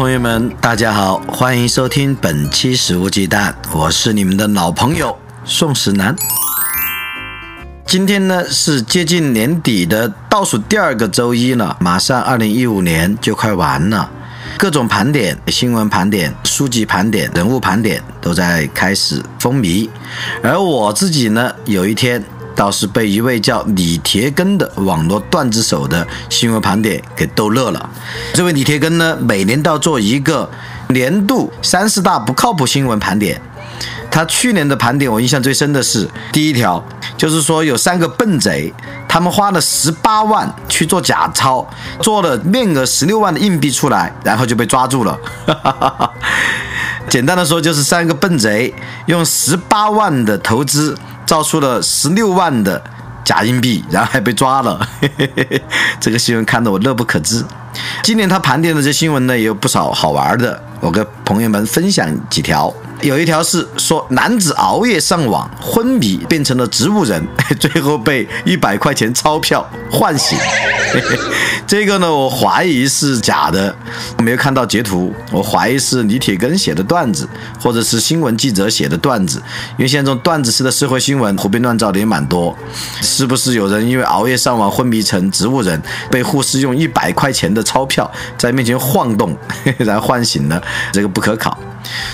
朋友们，大家好，欢迎收听本期《史无忌惮》，我是你们的老朋友宋时南。今天呢是接近年底的倒数第二个周一了，马上二零一五年就快完了，各种盘点、新闻盘点、书籍盘点、人物盘点都在开始风靡，而我自己呢，有一天。倒是被一位叫李铁根的网络段子手的新闻盘点给逗乐了。这位李铁根呢，每年都要做一个年度三十大不靠谱新闻盘点。他去年的盘点，我印象最深的是第一条，就是说有三个笨贼，他们花了十八万去做假钞，做了面额十六万的硬币出来，然后就被抓住了。简单的说，就是三个笨贼用十八万的投资。造出了十六万的假硬币，然后还被抓了。嘿嘿嘿这个新闻看得我乐不可支。今年他盘点的这新闻呢，也有不少好玩的，我跟朋友们分享几条。有一条是说，男子熬夜上网昏迷变成了植物人，最后被一百块钱钞票唤醒。这个呢，我怀疑是假的，没有看到截图，我怀疑是李铁根写的段子，或者是新闻记者写的段子。因为现在这种段子式的社会新闻胡编乱造的也蛮多，是不是有人因为熬夜上网昏迷成植物人，被护士用一百块钱的钞票在面前晃动，然后唤醒了？这个不可考。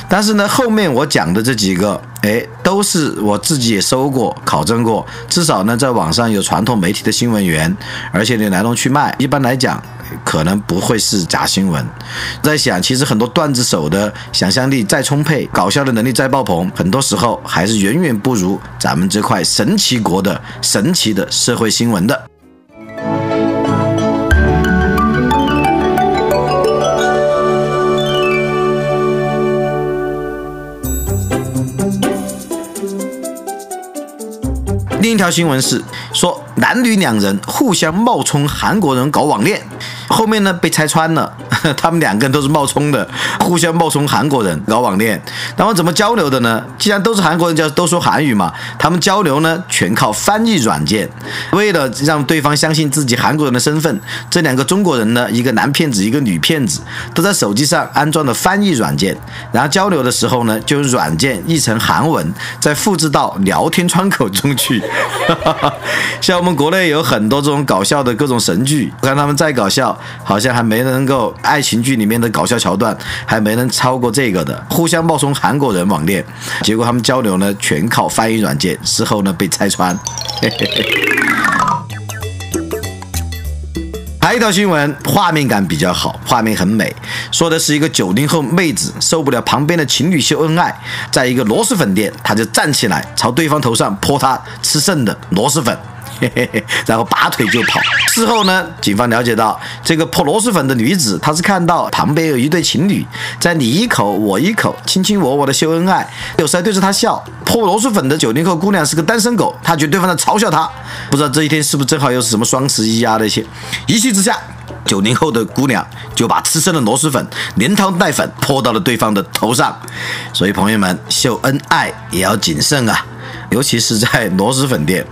但是呢，后面面我讲的这几个，哎，都是我自己也搜过、考证过，至少呢，在网上有传统媒体的新闻源，而且你来龙去脉，一般来讲，可能不会是假新闻。在想，其实很多段子手的想象力再充沛，搞笑的能力再爆棚，很多时候还是远远不如咱们这块神奇国的神奇的社会新闻的。另一条新闻是说，男女两人互相冒充韩国人搞网恋。后面呢被拆穿了，他们两个人都是冒充的，互相冒充韩国人搞网恋。那么怎么交流的呢？既然都是韩国人，就都说韩语嘛。他们交流呢，全靠翻译软件。为了让对方相信自己韩国人的身份，这两个中国人呢，一个男骗子，一个女骗子，都在手机上安装了翻译软件。然后交流的时候呢，就用软件译成韩文，再复制到聊天窗口中去。像我们国内有很多这种搞笑的各种神剧，我看他们再搞笑。好像还没能够爱爱情剧里面的搞笑桥段，还没能超过这个的，互相冒充韩国人网恋，结果他们交流呢全靠翻译软件，事后呢被拆穿。还有一条新闻，画面感比较好，画面很美，说的是一个九零后妹子受不了旁边的情侣秀恩爱，在一个螺蛳粉店，她就站起来朝对方头上泼她吃剩的螺蛳粉。嘿嘿嘿，然后拔腿就跑。事后呢，警方了解到，这个泼螺蛳粉的女子，她是看到旁边有一对情侣在你一口我一口，卿卿我我的秀恩爱，有时还对着她笑。泼螺蛳粉的九零后姑娘是个单身狗，她觉得对方在嘲笑她。不知道这一天是不是正好又是什么双十一啊那些？一气之下，九零后的姑娘就把吃剩的螺蛳粉连汤带粉泼到了对方的头上。所以朋友们，秀恩爱也要谨慎啊。尤其是在螺蛳粉店，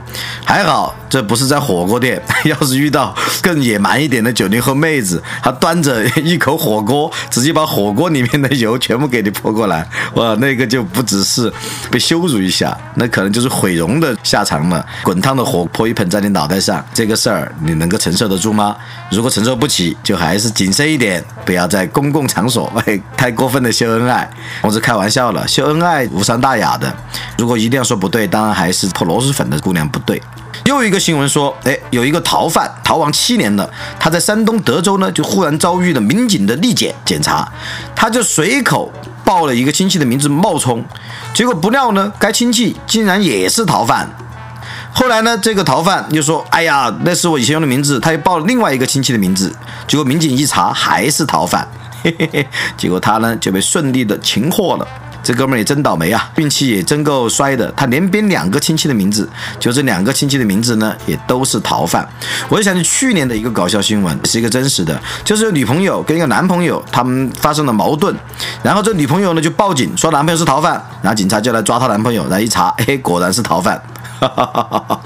还好这不是在火锅店。要是遇到更野蛮一点的九零后妹子，她端着一口火锅，直接把火锅里面的油全部给你泼过来，哇，那个就不只是被羞辱一下，那可能就是毁容的下场了。滚烫的火泼一盆在你脑袋上，这个事儿你能够承受得住吗？如果承受不起，就还是谨慎一点，不要在公共场所太过分的秀恩爱。我是开玩笑了，秀恩爱无伤大雅的。如果一定要说不对。当然还是泼螺蛳粉的姑娘不对。又一个新闻说，哎，有一个逃犯逃亡七年了，他在山东德州呢，就忽然遭遇了民警的立检检查，他就随口报了一个亲戚的名字冒充，结果不料呢，该亲戚竟然也是逃犯。后来呢，这个逃犯又说：“哎呀，那是我以前用的名字。”他又报了另外一个亲戚的名字，结果民警一查还是逃犯，嘿嘿嘿，结果他呢就被顺利的擒获了。这哥们儿也真倒霉啊，运气也真够衰的。他连编两个亲戚的名字，就这两个亲戚的名字呢，也都是逃犯。我就想起去年的一个搞笑新闻，是一个真实的，就是女朋友跟一个男朋友他们发生了矛盾，然后这女朋友呢就报警说男朋友是逃犯，然后警察就来抓她男朋友，然后一查，哎，果然是逃犯。哈哈哈哈哈。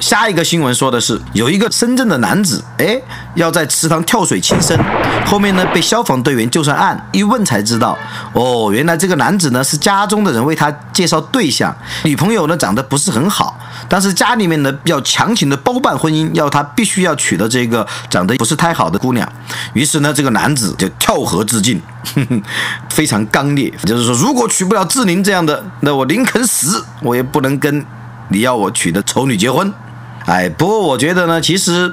下一个新闻说的是，有一个深圳的男子，哎，要在池塘跳水轻生，后面呢被消防队员救上岸，一问才知道，哦，原来这个男子呢是家中的人为他介绍对象，女朋友呢长得不是很好，但是家里面呢要强行的包办婚姻，要他必须要娶的这个长得不是太好的姑娘，于是呢这个男子就跳河自尽，哼 哼非常刚烈，就是说如果娶不了志玲这样的，那我宁肯死，我也不能跟。你要我娶的丑女结婚，哎，不过我觉得呢，其实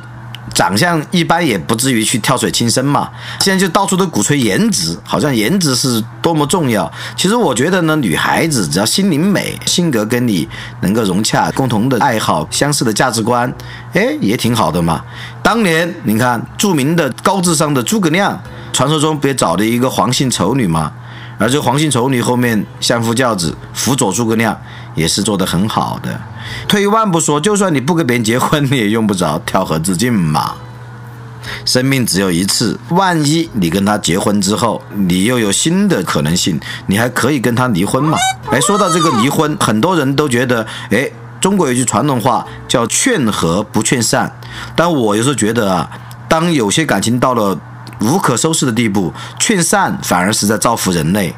长相一般也不至于去跳水轻生嘛。现在就到处都鼓吹颜值，好像颜值是多么重要。其实我觉得呢，女孩子只要心灵美，性格跟你能够融洽，共同的爱好、相似的价值观，哎，也挺好的嘛。当年你看，著名的高智商的诸葛亮，传说中不也找了一个黄姓丑女吗？而这个黄姓丑女后面相夫教子，辅佐诸葛亮，也是做得很好的。退一万步说，就算你不跟别人结婚，你也用不着跳河自尽嘛。生命只有一次，万一你跟他结婚之后，你又有新的可能性，你还可以跟他离婚嘛？哎，说到这个离婚，很多人都觉得，哎，中国有句传统话叫劝和不劝散，但我有时候觉得啊，当有些感情到了。无可收拾的地步，劝散反而是在造福人类。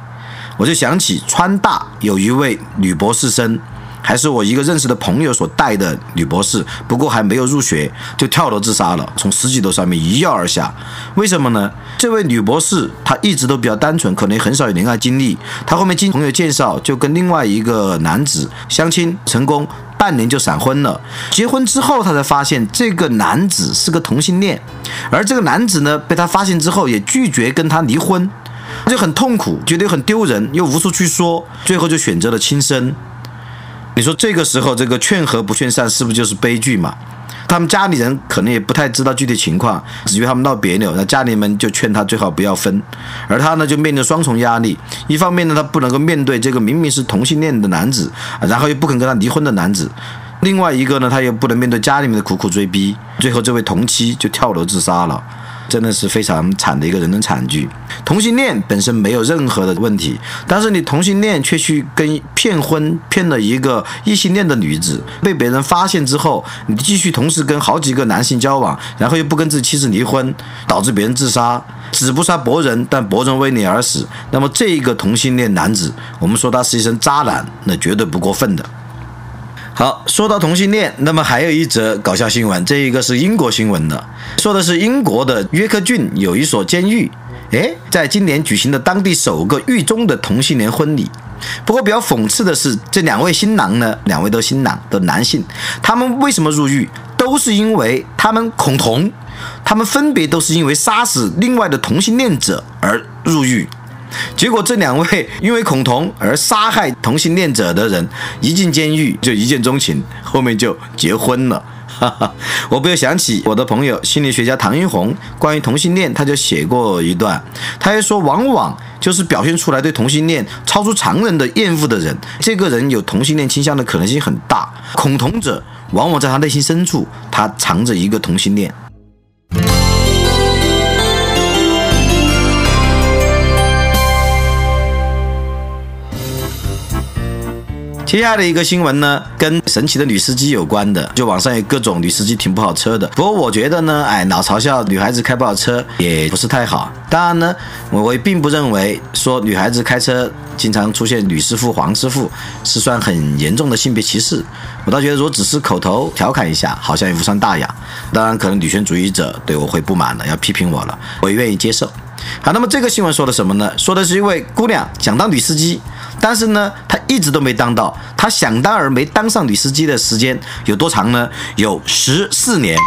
我就想起川大有一位女博士生，还是我一个认识的朋友所带的女博士，不过还没有入学就跳楼自杀了，从十几楼上面一跃而下。为什么呢？这位女博士她一直都比较单纯，可能很少有恋爱经历。她后面经朋友介绍，就跟另外一个男子相亲成功。半年就闪婚了，结婚之后，她才发现这个男子是个同性恋，而这个男子呢，被她发现之后也拒绝跟她离婚，就很痛苦，觉得很丢人，又无处去说，最后就选择了轻生。你说这个时候，这个劝和不劝散，是不是就是悲剧嘛？他们家里人可能也不太知道具体情况，只因为他们闹别扭，那家里面就劝他最好不要分，而他呢就面临双重压力，一方面呢他不能够面对这个明明是同性恋的男子，然后又不肯跟他离婚的男子，另外一个呢他又不能面对家里面的苦苦追逼，最后这位同妻就跳楼自杀了。真的是非常惨的一个人的惨剧。同性恋本身没有任何的问题，但是你同性恋却去跟骗婚骗了一个异性恋的女子，被别人发现之后，你继续同时跟好几个男性交往，然后又不跟自己妻子离婚，导致别人自杀，只不杀伯仁，但伯仁为你而死。那么这一个同性恋男子，我们说他是一声渣男，那绝对不过分的。好，说到同性恋，那么还有一则搞笑新闻，这一个是英国新闻的，说的是英国的约克郡有一所监狱，诶，在今年举行的当地首个狱中的同性恋婚礼。不过比较讽刺的是，这两位新郎呢，两位都新郎的男性，他们为什么入狱？都是因为他们恐同，他们分别都是因为杀死另外的同性恋者而入狱。结果这两位因为恐同而杀害同性恋者的人一进监狱就一见钟情，后面就结婚了。哈哈，我不由想起我的朋友心理学家唐英红关于同性恋，他就写过一段，他还说，往往就是表现出来对同性恋超出常人的厌恶的人，这个人有同性恋倾向的可能性很大。恐同者往往在他内心深处，他藏着一个同性恋。接下来的一个新闻呢，跟神奇的女司机有关的，就网上有各种女司机停不好车的。不过我觉得呢，哎，老嘲笑女孩子开不好车也不是太好。当然呢，我也并不认为说女孩子开车经常出现女师傅、黄师傅是算很严重的性别歧视。我倒觉得，如果只是口头调侃一下，好像也无伤大雅。当然，可能女权主义者对我会不满了，要批评我了，我也愿意接受。好，那么这个新闻说的什么呢？说的是一位姑娘想当女司机。但是呢，他一直都没当到。他想当而没当上女司机的时间有多长呢？有十四年。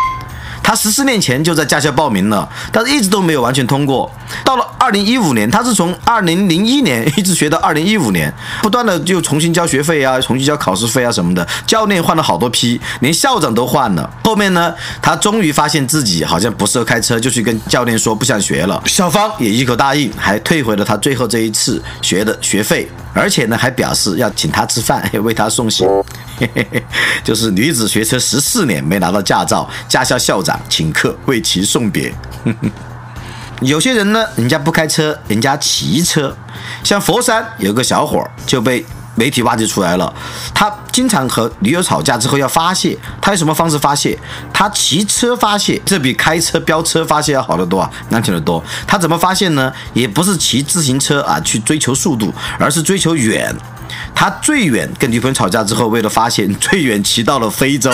他十四年前就在驾校报名了，但是一直都没有完全通过。到了二零一五年，他是从二零零一年一直学到二零一五年，不断的就重新交学费啊，重新交考试费啊什么的，教练换了好多批，连校长都换了。后面呢，他终于发现自己好像不适合开车，就去跟教练说不想学了。校方也一口答应，还退回了他最后这一次学的学费，而且呢还表示要请他吃饭，为他送行。就是女子学车十四年没拿到驾照，驾校校长请客为其送别。有些人呢，人家不开车，人家骑车。像佛山有个小伙儿就被媒体挖掘出来了，他经常和女友吵架之后要发泄，他用什么方式发泄？他骑车发泄，这比开车飙车发泄要好得多啊，难听得多。他怎么发泄呢？也不是骑自行车啊去追求速度，而是追求远。他最远跟女朋友吵架之后，为了发泄，最远骑到了非洲。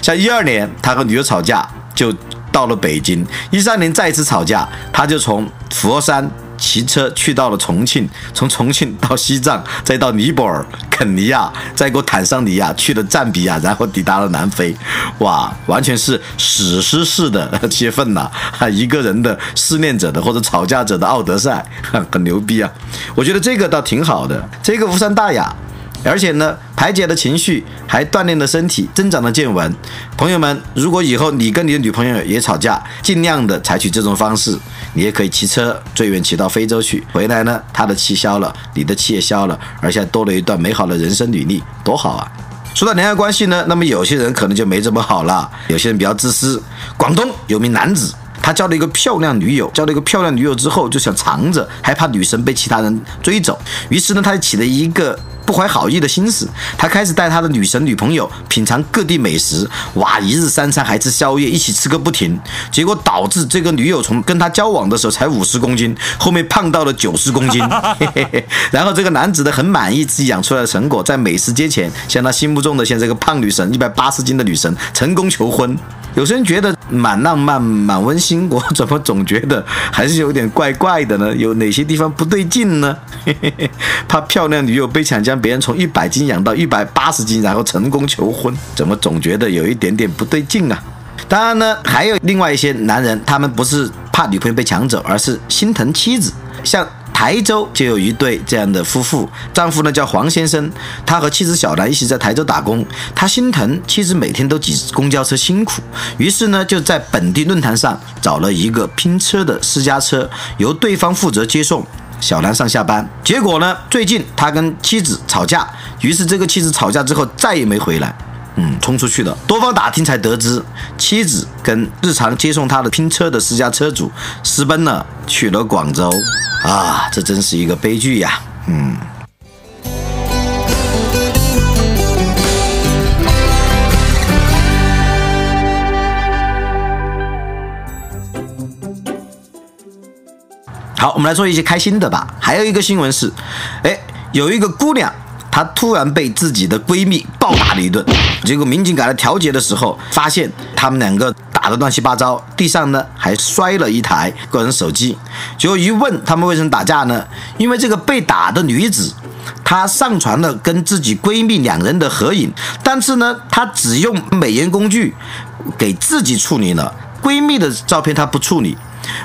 像一二年他和女友吵架，就到了北京；一三年再一次吵架，他就从佛山。骑车去到了重庆，从重庆到西藏，再到尼泊尔、肯尼亚，再过坦桑尼亚，去了赞比亚，然后抵达了南非。哇，完全是史诗式的接份呐！一个人的思念者的或者吵架者的奥德赛，很牛逼啊！我觉得这个倒挺好的，这个无伤大雅。而且呢，排解了情绪，还锻炼了身体，增长了见闻。朋友们，如果以后你跟你的女朋友也吵架，尽量的采取这种方式，你也可以骑车最远骑到非洲去，回来呢，她的气消了，你的气也消了，而且多了一段美好的人生履历，多好啊！说到恋爱关系呢，那么有些人可能就没这么好了，有些人比较自私。广东有名男子，他交了一个漂亮女友，交了一个漂亮女友之后就想藏着，害怕女神被其他人追走，于是呢，他就起了一个。不怀好意的心思，他开始带他的女神女朋友品尝各地美食，哇，一日三餐还吃宵夜，一起吃个不停。结果导致这个女友从跟他交往的时候才五十公斤，后面胖到了九十公斤。然后这个男子呢很满意自己养出来的成果，在美食街前向他心目中的像这个胖女神一百八十斤的女神成功求婚。有些人觉得蛮浪漫、蛮温馨，我怎么总觉得还是有点怪怪的呢？有哪些地方不对劲呢？怕漂亮女友被抢将别人从一百斤养到一百八十斤，然后成功求婚，怎么总觉得有一点点不对劲啊？当然呢，还有另外一些男人，他们不是怕女朋友被抢走，而是心疼妻子，像。台州就有一对这样的夫妇，丈夫呢叫黄先生，他和妻子小兰一起在台州打工，他心疼妻子每天都挤公交车辛苦，于是呢就在本地论坛上找了一个拼车的私家车，由对方负责接送小兰上下班。结果呢，最近他跟妻子吵架，于是这个妻子吵架之后再也没回来，嗯，冲出去的。多方打听才得知，妻子跟日常接送他的拼车的私家车主私奔了，去了广州。啊，这真是一个悲剧呀！嗯，好，我们来说一些开心的吧。还有一个新闻是，哎，有一个姑娘，她突然被自己的闺蜜暴打了一顿，结果民警赶来调解的时候，发现他们两个。打得乱七八糟，地上呢还摔了一台个人手机。结果一问他们为什么打架呢？因为这个被打的女子，她上传了跟自己闺蜜两人的合影，但是呢，她只用美颜工具给自己处理了，闺蜜的照片她不处理。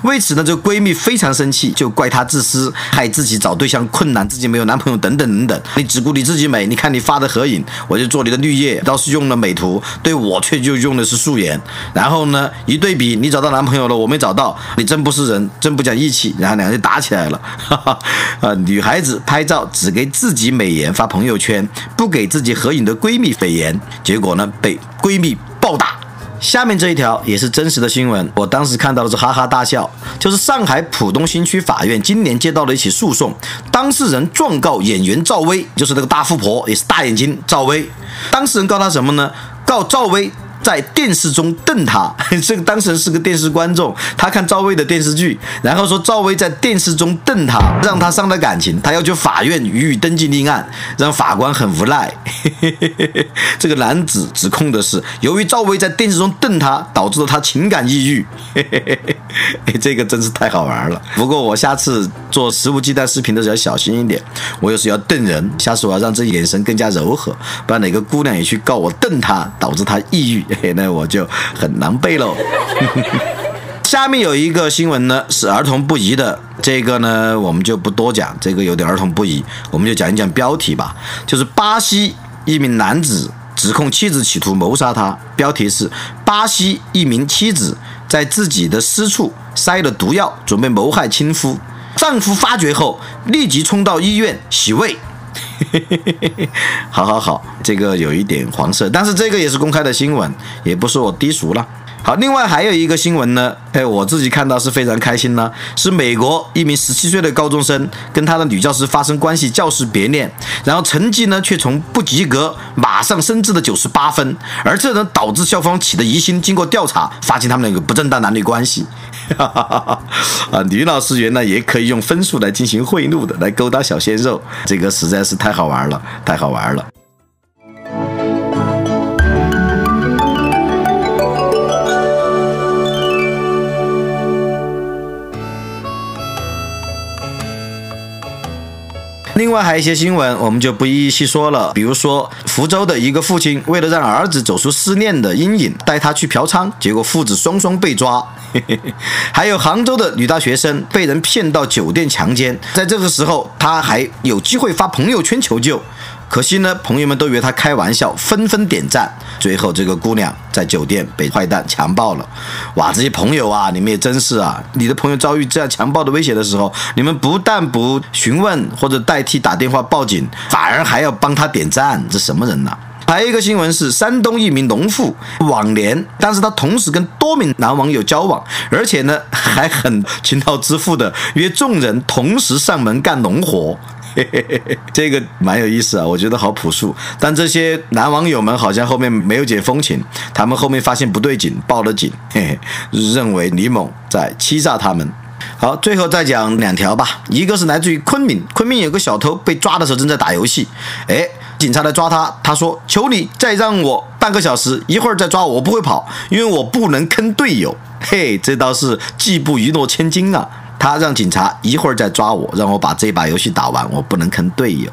为此呢，这个闺蜜非常生气，就怪她自私，害自己找对象困难，自己没有男朋友，等等等等。你只顾你自己美，你看你发的合影，我就做你的绿叶，倒是用了美图，对我却就用的是素颜。然后呢，一对比，你找到男朋友了，我没找到，你真不是人，真不讲义气。然后两人就打起来了。哈哈，啊，女孩子拍照只给自己美颜发朋友圈，不给自己合影的闺蜜美颜，结果呢，被闺蜜暴打。下面这一条也是真实的新闻，我当时看到的是哈哈大笑。就是上海浦东新区法院今年接到了一起诉讼，当事人状告演员赵薇，就是那个大富婆，也是大眼睛赵薇。当事人告他什么呢？告赵薇。在电视中瞪他，这个当事人是个电视观众，他看赵薇的电视剧，然后说赵薇在电视中瞪他，让他伤了感情，他要求法院予以登记立案，让法官很无奈。这个男子指控的是，由于赵薇在电视中瞪他，导致了他情感抑郁。哎，这个真是太好玩了。不过我下次做食物鸡蛋视频的时候要小心一点，我有时要瞪人，下次我要让这眼神更加柔和，不然哪个姑娘也去告我瞪她，导致她抑郁，嘿，那我就很狼狈喽。下面有一个新闻呢，是儿童不宜的，这个呢我们就不多讲，这个有点儿童不宜，我们就讲一讲标题吧，就是巴西一名男子指控妻子企图谋杀他，标题是巴西一名妻子在自己的私处塞了毒药，准备谋害亲夫，丈夫发觉后立即冲到医院洗胃。好好好，这个有一点黄色，但是这个也是公开的新闻，也不是我低俗了。好，另外还有一个新闻呢，哎，我自己看到是非常开心呢，是美国一名十七岁的高中生跟他的女教师发生关系，教师别恋，然后成绩呢却从不及格马上升至了九十八分，而这呢导致校方起的疑心，经过调查发现他们两个不正当男女关系，啊，女老师原来也可以用分数来进行贿赂的，来勾搭小鲜肉，这个实在是太好玩了，太好玩了。另外还有一些新闻，我们就不一一细说了。比如说，福州的一个父亲为了让儿子走出失恋的阴影，带他去嫖娼，结果父子双双被抓。还有杭州的女大学生被人骗到酒店强奸，在这个时候，他还有机会发朋友圈求救。可惜呢，朋友们都以为他开玩笑，纷纷点赞。最后，这个姑娘在酒店被坏蛋强暴了。哇，这些朋友啊，你们也真是啊！你的朋友遭遇这样强暴的威胁的时候，你们不但不询问或者代替打电话报警，反而还要帮他点赞，这什么人呐？还有一个新闻是，山东一名农妇网恋，但是她同时跟多名男网友交往，而且呢还很勤劳致富的约众人同时上门干农活。嘿嘿嘿这个蛮有意思啊，我觉得好朴素。但这些男网友们好像后面没有解风情，他们后面发现不对劲，报了警，嘿嘿，认为李某在欺诈他们。好，最后再讲两条吧。一个是来自于昆明，昆明有个小偷被抓的时候正在打游戏，哎，警察来抓他，他说：“求你再让我半个小时，一会儿再抓我，我不会跑，因为我不能坑队友。”嘿，这倒是技不一诺千金啊。他让警察一会儿再抓我，让我把这把游戏打完，我不能坑队友。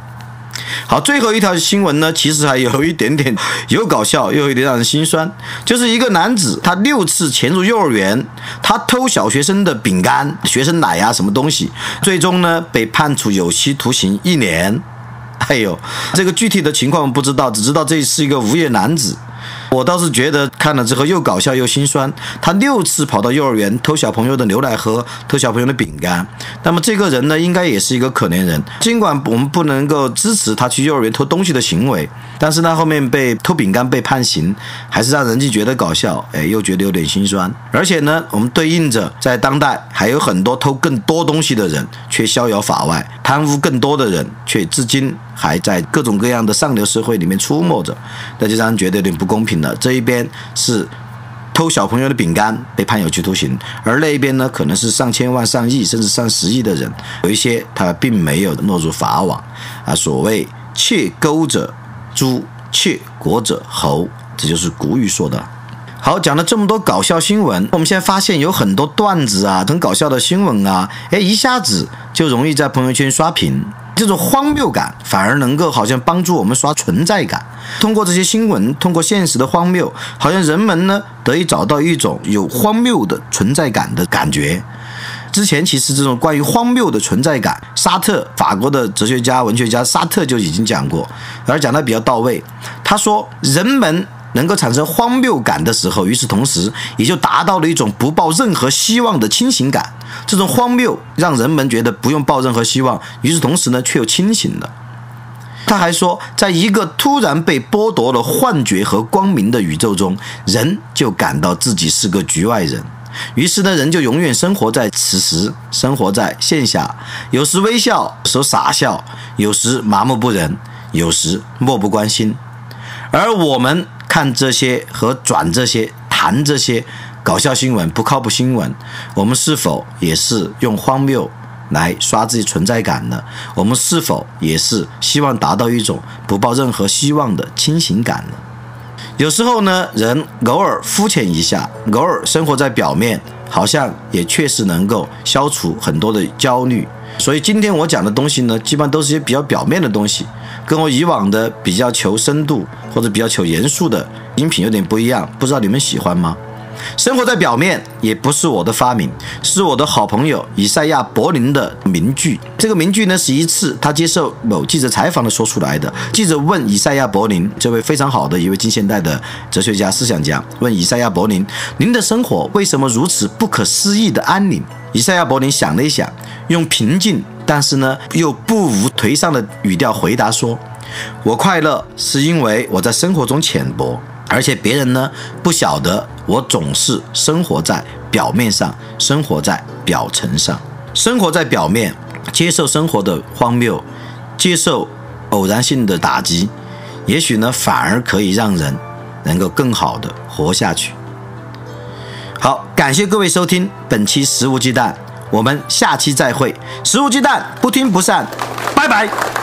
好，最后一条新闻呢，其实还有一点点又搞笑又有点让人心酸，就是一个男子他六次潜入幼儿园，他偷小学生的饼干、学生奶呀什么东西，最终呢被判处有期徒刑一年。哎呦，这个具体的情况不知道，只知道这是一个无业男子。我倒是觉得看了之后又搞笑又心酸。他六次跑到幼儿园偷小朋友的牛奶喝，偷小朋友的饼干。那么这个人呢，应该也是一个可怜人。尽管我们不能够支持他去幼儿园偷东西的行为，但是他后面被偷饼干被判刑，还是让人家觉得搞笑，哎，又觉得有点心酸。而且呢，我们对应着在当代还有很多偷更多东西的人却逍遥法外，贪污更多的人却至今。还在各种各样的上流社会里面出没着，那就让人觉得有点不公平这一边是偷小朋友的饼干被判有期徒刑，而那一边呢，可能是上千万、上亿甚至上十亿的人，有一些他并没有落入法网啊。所谓“窃钩者诛，窃国者侯”，这就是古语说的。好，讲了这么多搞笑新闻，我们现在发现有很多段子啊，很搞笑的新闻啊，哎，一下子就容易在朋友圈刷屏。这种荒谬感反而能够好像帮助我们刷存在感。通过这些新闻，通过现实的荒谬，好像人们呢得以找到一种有荒谬的存在感的感觉。之前其实这种关于荒谬的存在感，沙特法国的哲学家、文学家沙特就已经讲过，而讲的比较到位。他说，人们。能够产生荒谬感的时候，与此同时，也就达到了一种不抱任何希望的清醒感。这种荒谬让人们觉得不用抱任何希望，与此同时呢，却又清醒了。他还说，在一个突然被剥夺了幻觉和光明的宇宙中，人就感到自己是个局外人。于是呢，人就永远生活在此时，生活在线下，有时微笑，有时傻笑，有时麻木不仁，有时漠不关心。而我们。看这些和转这些谈这些搞笑新闻不靠谱新闻，我们是否也是用荒谬来刷自己存在感呢？我们是否也是希望达到一种不抱任何希望的清醒感呢？有时候呢，人偶尔肤浅一下，偶尔生活在表面，好像也确实能够消除很多的焦虑。所以今天我讲的东西呢，基本都是些比较表面的东西，跟我以往的比较求深度或者比较求严肃的音频有点不一样，不知道你们喜欢吗？生活在表面也不是我的发明，是我的好朋友以赛亚·柏林的名句。这个名句呢，是一次他接受某记者采访的说出来的。记者问以赛亚·柏林，这位非常好的一位近现代的哲学家、思想家，问以赛亚·柏林：“您的生活为什么如此不可思议的安宁？”以赛亚·柏林想了一想，用平静但是呢又不无颓丧的语调回答说：“我快乐是因为我在生活中浅薄。”而且别人呢不晓得，我总是生活在表面上，生活在表层上，生活在表面，接受生活的荒谬，接受偶然性的打击，也许呢反而可以让人能够更好的活下去。好，感谢各位收听本期《食物鸡蛋》，我们下期再会。食物鸡蛋，不听不散，拜拜。